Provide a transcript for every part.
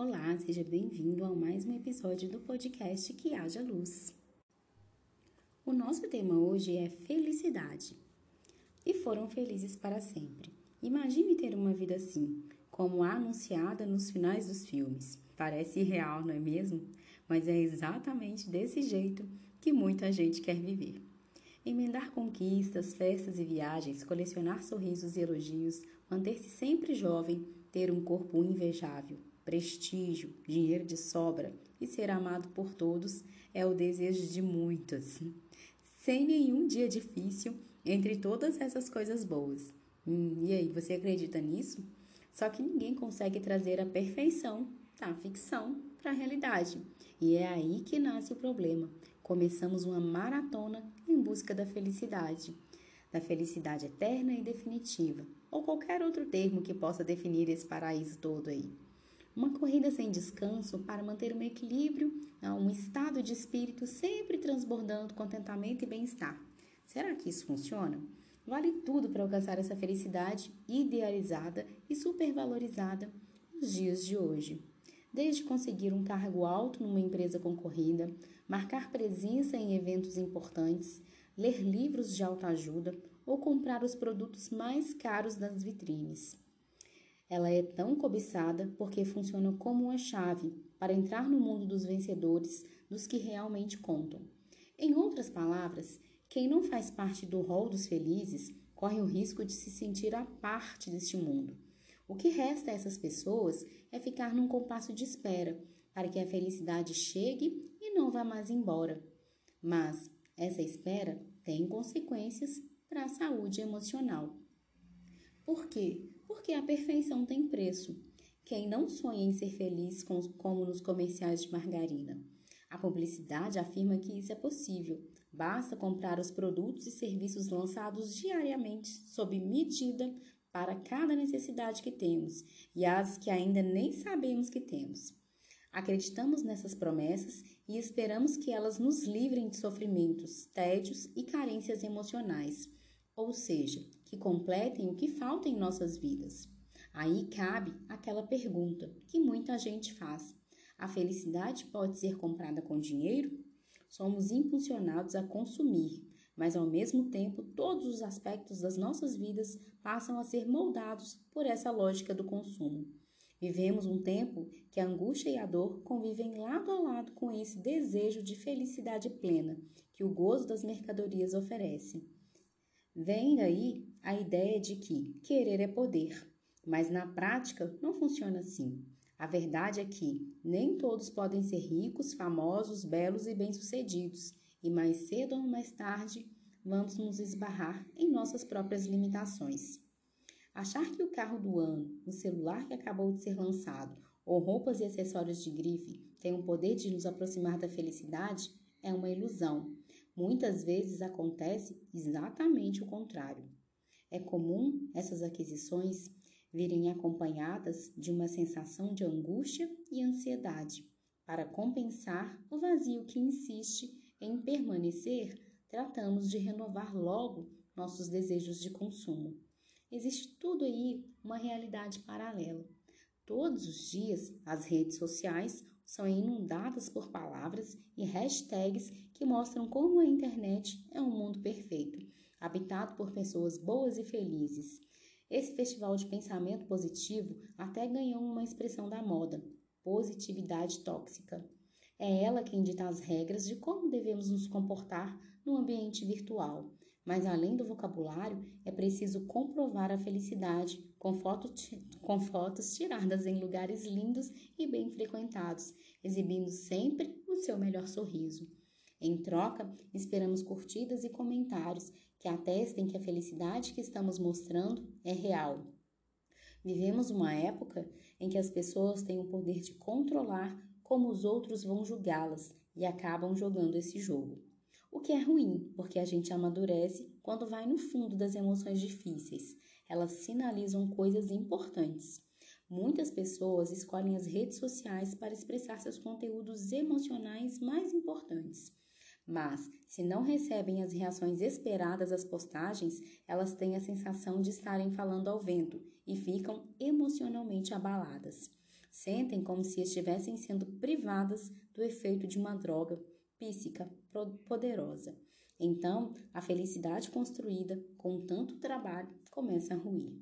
Olá, seja bem-vindo a mais um episódio do podcast Que Haja Luz. O nosso tema hoje é felicidade. E foram felizes para sempre. Imagine ter uma vida assim, como a anunciada nos finais dos filmes. Parece irreal, não é mesmo? Mas é exatamente desse jeito que muita gente quer viver. Emendar conquistas, festas e viagens, colecionar sorrisos e elogios, manter-se sempre jovem, ter um corpo invejável, prestígio, dinheiro de sobra e ser amado por todos é o desejo de muitos. Sem nenhum dia difícil entre todas essas coisas boas. Hum, e aí, você acredita nisso? Só que ninguém consegue trazer a perfeição da ficção para a realidade. E é aí que nasce o problema. Começamos uma maratona em busca da felicidade, da felicidade eterna e definitiva, ou qualquer outro termo que possa definir esse paraíso todo aí. Uma corrida sem descanso para manter um equilíbrio, um estado de espírito sempre transbordando contentamento e bem-estar. Será que isso funciona? Vale tudo para alcançar essa felicidade idealizada e supervalorizada nos dias de hoje desde conseguir um cargo alto numa empresa concorrida, marcar presença em eventos importantes, ler livros de autoajuda ou comprar os produtos mais caros das vitrines. Ela é tão cobiçada porque funciona como uma chave para entrar no mundo dos vencedores, dos que realmente contam. Em outras palavras, quem não faz parte do rol dos felizes corre o risco de se sentir à parte deste mundo o que resta a essas pessoas é ficar num compasso de espera para que a felicidade chegue e não vá mais embora. Mas essa espera tem consequências para a saúde emocional. Por quê? Porque a perfeição tem preço. Quem não sonha em ser feliz como nos comerciais de margarina? A publicidade afirma que isso é possível. Basta comprar os produtos e serviços lançados diariamente sob medida para cada necessidade que temos e as que ainda nem sabemos que temos. Acreditamos nessas promessas e esperamos que elas nos livrem de sofrimentos, tédios e carências emocionais, ou seja, que completem o que falta em nossas vidas. Aí cabe aquela pergunta que muita gente faz: a felicidade pode ser comprada com dinheiro? Somos impulsionados a consumir, mas ao mesmo tempo todos os aspectos das nossas vidas passam a ser moldados por essa lógica do consumo. Vivemos um tempo que a angústia e a dor convivem lado a lado com esse desejo de felicidade plena que o gozo das mercadorias oferece. Vem daí a ideia de que querer é poder, mas na prática não funciona assim. A verdade é que nem todos podem ser ricos, famosos, belos e bem-sucedidos e mais cedo ou mais tarde vamos nos esbarrar em nossas próprias limitações. Achar que o carro do ano, o celular que acabou de ser lançado ou roupas e acessórios de grife têm o poder de nos aproximar da felicidade é uma ilusão. Muitas vezes acontece exatamente o contrário. É comum essas aquisições virem acompanhadas de uma sensação de angústia e ansiedade, para compensar o vazio que insiste em permanecer, tratamos de renovar logo nossos desejos de consumo. Existe tudo aí uma realidade paralela. Todos os dias, as redes sociais são inundadas por palavras e hashtags que mostram como a internet é um mundo perfeito, habitado por pessoas boas e felizes. Esse festival de pensamento positivo até ganhou uma expressão da moda: positividade tóxica. É ela quem dita as regras de como devemos nos comportar no ambiente virtual. Mas além do vocabulário, é preciso comprovar a felicidade com, foto, com fotos tiradas em lugares lindos e bem frequentados, exibindo sempre o seu melhor sorriso. Em troca, esperamos curtidas e comentários que atestem que a felicidade que estamos mostrando é real. Vivemos uma época em que as pessoas têm o poder de controlar como os outros vão julgá-las e acabam jogando esse jogo. O que é ruim, porque a gente amadurece quando vai no fundo das emoções difíceis. Elas sinalizam coisas importantes. Muitas pessoas escolhem as redes sociais para expressar seus conteúdos emocionais mais importantes. Mas, se não recebem as reações esperadas às postagens, elas têm a sensação de estarem falando ao vento e ficam emocionalmente abaladas. Sentem como se estivessem sendo privadas do efeito de uma droga psíquica poderosa. Então, a felicidade construída com tanto trabalho começa a ruir.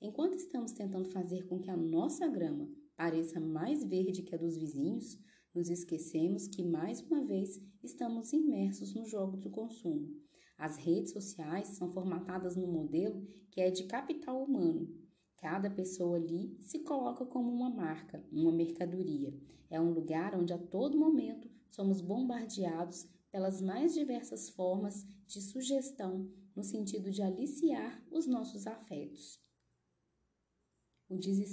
Enquanto estamos tentando fazer com que a nossa grama pareça mais verde que a dos vizinhos, nos esquecemos que mais uma vez estamos imersos no jogo do consumo. As redes sociais são formatadas no modelo que é de capital humano. Cada pessoa ali se coloca como uma marca, uma mercadoria. É um lugar onde a todo momento somos bombardeados pelas mais diversas formas de sugestão no sentido de aliciar os nossos afetos. O